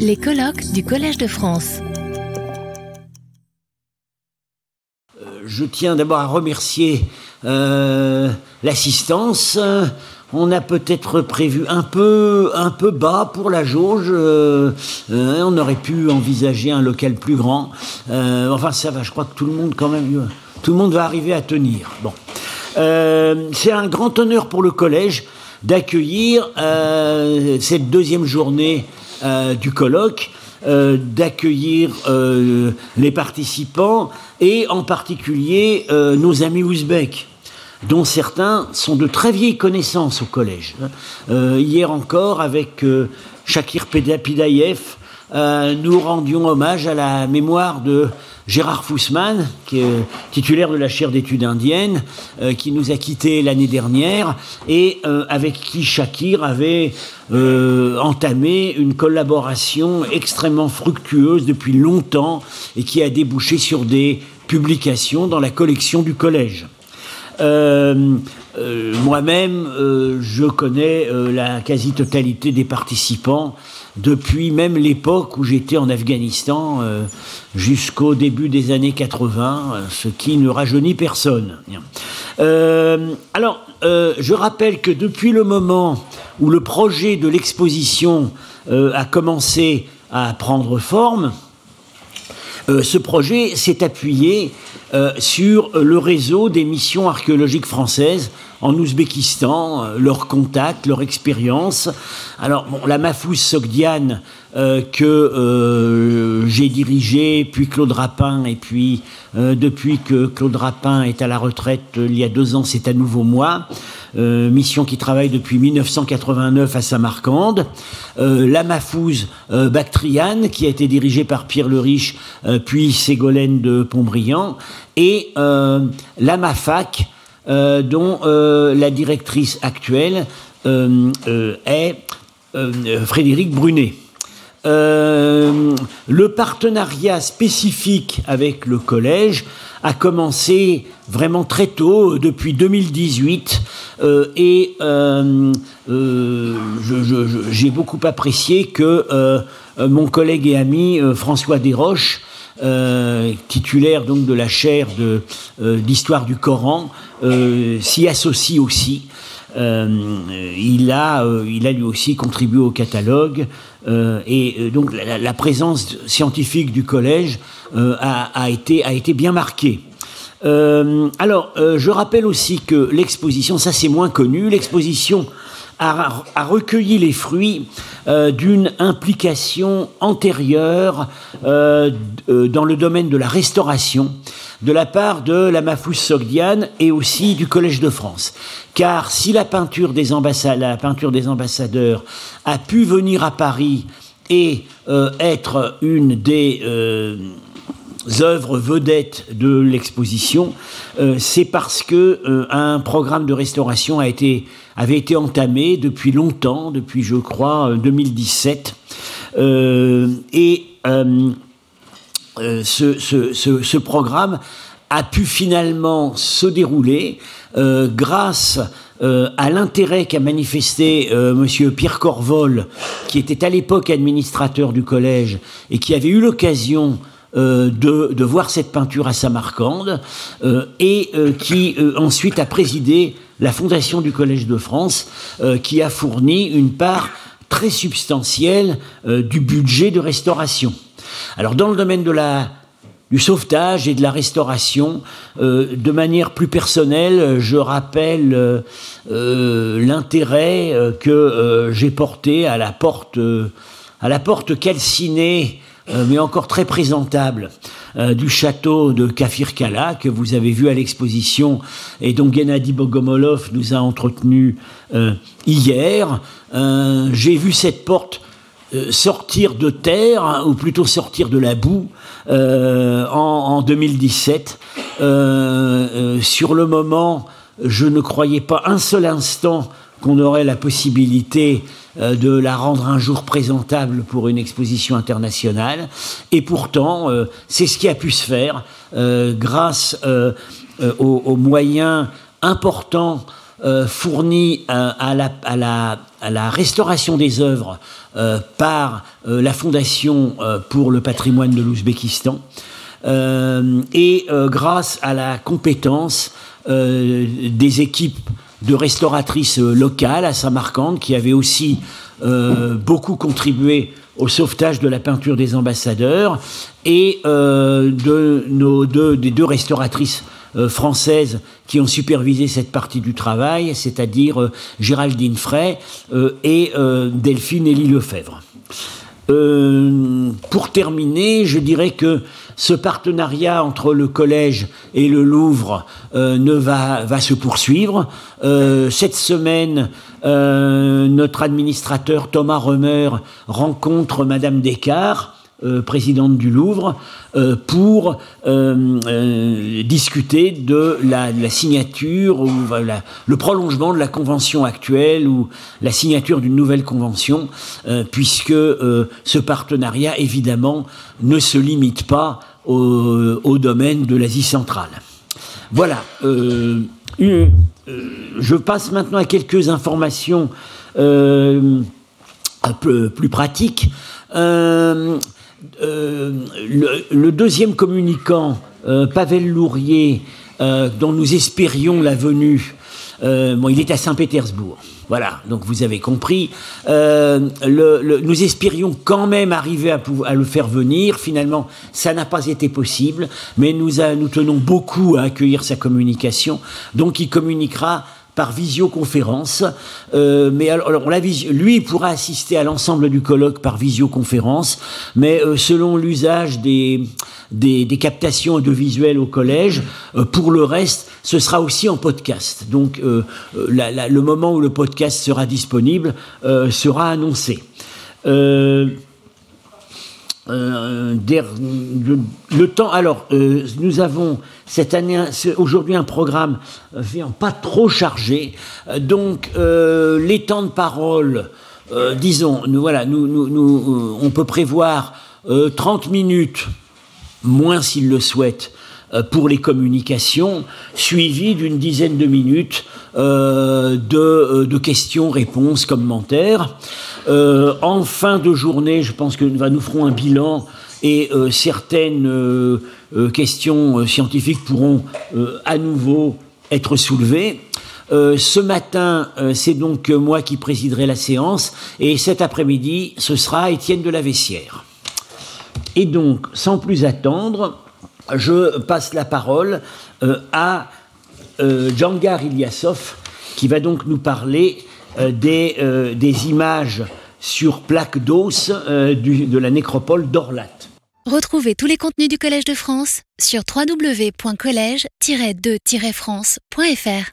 Les colloques du Collège de France. Je tiens d'abord à remercier euh, l'assistance. On a peut-être prévu un peu, un peu bas pour la jauge. euh, euh, on aurait pu envisager un local plus grand. Euh, enfin, ça va. Je crois que tout le monde, quand même, tout le monde va arriver à tenir. Bon, Euh, c'est un grand honneur pour le collège d'accueillir euh, cette deuxième journée euh, du colloque, euh, d'accueillir euh, les participants et en particulier nos amis ouzbeks dont certains sont de très vieilles connaissances au collège. Hier encore, avec Shakir Pidayev, euh, nous rendions hommage à la mémoire de Gérard Fussman, titulaire de la chaire d'études indiennes, euh, qui nous a quittés l'année dernière, et euh, avec qui Shakir avait entamé une collaboration extrêmement fructueuse depuis longtemps, et qui a débouché sur des publications dans la collection du collège. Moi-même, je connais la quasi-totalité des participants depuis même l'époque où j'étais en Afghanistan euh, jusqu'au début des années 80, euh, ce qui ne rajeunit personne. Euh, alors, je rappelle que depuis le moment où le projet de l'exposition a commencé à prendre forme, euh, ce projet s'est appuyé euh, sur le réseau des missions archéologiques françaises en Ouzbékistan, euh, leurs contacts, leur expérience. Alors, la Mahfouz Sogdiane, que j'ai dirigée, puis Claude Rapin, et puis euh, depuis que Claude Rapin est à la retraite euh, il y a deux ans, c'est à nouveau moi. Euh, mission qui travaille depuis 1989 à Samarcande. La Mahfouz euh, Bactriane, qui a été dirigée par Pierre le Riche, puis Ségolène de Pontbriand. Et la MAFAC, dont la directrice actuelle est Frédéric Brunet. Euh, le partenariat spécifique avec le collège a commencé vraiment très tôt, depuis 2018, euh, et euh, euh, j'ai beaucoup apprécié que euh, euh, mon collègue et ami euh, François Desroches, euh, titulaire donc de la chaire de, euh, d'histoire du Coran, euh, s'y associe aussi. Euh, il, a, euh, il a lui aussi contribué au catalogue euh, et donc la, présence scientifique du collège a, a été, a été bien marquée. Alors, je rappelle aussi que l'exposition, ça c'est moins connu, l'exposition a, recueilli les fruits euh, d'une implication antérieure euh, euh, dans le domaine de la restauration de la part de la Mahfouz Sogdiane et aussi du Collège de France. Car si la peinture des, ambassades, ambassadeurs a pu venir à Paris et être une des œuvres vedettes de l'exposition, euh, c'est parce que euh, un programme de restauration a été, avait été entamé depuis longtemps, depuis je crois euh, 2017, Euh, et ce, programme a pu finalement se dérouler grâce à l'intérêt qu'a manifesté euh, Monsieur Pierre Corvol, qui était à l'époque administrateur du collège et qui avait eu l'occasion de, de voir cette peinture à Samarcande euh, et euh, qui euh, ensuite a présidé la fondation du Collège de France, euh, qui a fourni une part très substantielle euh, du budget de restauration. Alors dans le domaine de la, du sauvetage et de la restauration, euh, de manière plus personnelle, euh, je rappelle euh, euh, l'intérêt euh, que euh, j'ai porté à la porte, euh, à la porte calcinée, euh, mais encore très présentable, euh, du château de Kafirkala que vous avez vu à l'exposition et dont Gennady Bogomolov nous a entretenu euh, hier. Euh, j'ai vu cette porte euh, sortir de terre, ou plutôt sortir de la boue, euh, en, en 2017. Euh, euh, sur le moment, je ne croyais pas un seul instant qu'on aurait la possibilité euh, de la rendre un jour présentable pour une exposition internationale. Et pourtant, euh, c'est ce qui a pu se faire euh, grâce aux, moyens importants fournis la, à la restauration des œuvres par la Fondation pour le patrimoine de l'Ouzbékistan et grâce à la compétence des équipes de restauratrices locales à Samarcande qui avaient aussi beaucoup contribué au sauvetage de la peinture des ambassadeurs et euh, de nos deux, des deux restauratrices euh, françaises qui ont supervisé cette partie du travail, c'est-à-dire euh, Géraldine Frey et Delphine Élie Lefebvre. Pour terminer, je dirais que ce partenariat entre le collège et le Louvre ne va, va se poursuivre. cette semaine, notre administrateur Thomas Remer rencontre Madame Descartes euh, présidente du Louvre, euh, pour euh, discuter de la, signature ou le prolongement de la convention actuelle ou la signature d'une nouvelle convention, puisque ce partenariat, évidemment, ne se limite pas au, domaine de l'Asie centrale. Voilà. je passe maintenant à quelques informations un peu plus pratiques. Euh, le, deuxième communicant, euh, Pavel Lourier, euh, dont nous espérions la venue, bon, il est à Saint-Pétersbourg. Voilà, donc vous avez compris. nous espérions quand même arriver à, le faire venir. Finalement, ça n'a pas été possible, mais nous tenons beaucoup à accueillir sa communication. Donc il communiquera par visioconférence. Euh, mais alors, la lui pourra assister à l'ensemble du colloque par visioconférence, mais euh, selon l'usage des, des, captations audiovisuelles au collège, euh, pour le reste, ce sera aussi en podcast. Donc le moment où le podcast sera disponible sera annoncé. Euh, le, temps. Alors, euh, nous avons cette année, aujourd'hui, un programme euh, pas trop chargé. donc, les temps de parole, disons, nous, voilà, nous, nous, on peut prévoir 30 minutes, moins s'il le souhaite, pour les communications, suivi d'une dizaine de minutes de, de questions, réponses, commentaires. Euh, en fin de journée, je pense que nous ferons un bilan et euh, certaines euh, questions scientifiques pourront à nouveau être soulevées. ce matin, c'est donc moi qui présiderai la séance, et cet après-midi, ce sera Étienne de la Vessière. Et donc, sans plus attendre, je passe la parole à Djangar Ilyasov, qui va donc nous parler euh, des, euh, des, images sur plaques d'os euh, de la nécropole d'Orlat. Retrouvez tous les contenus du Collège de France sur www.colège-2-france.fr.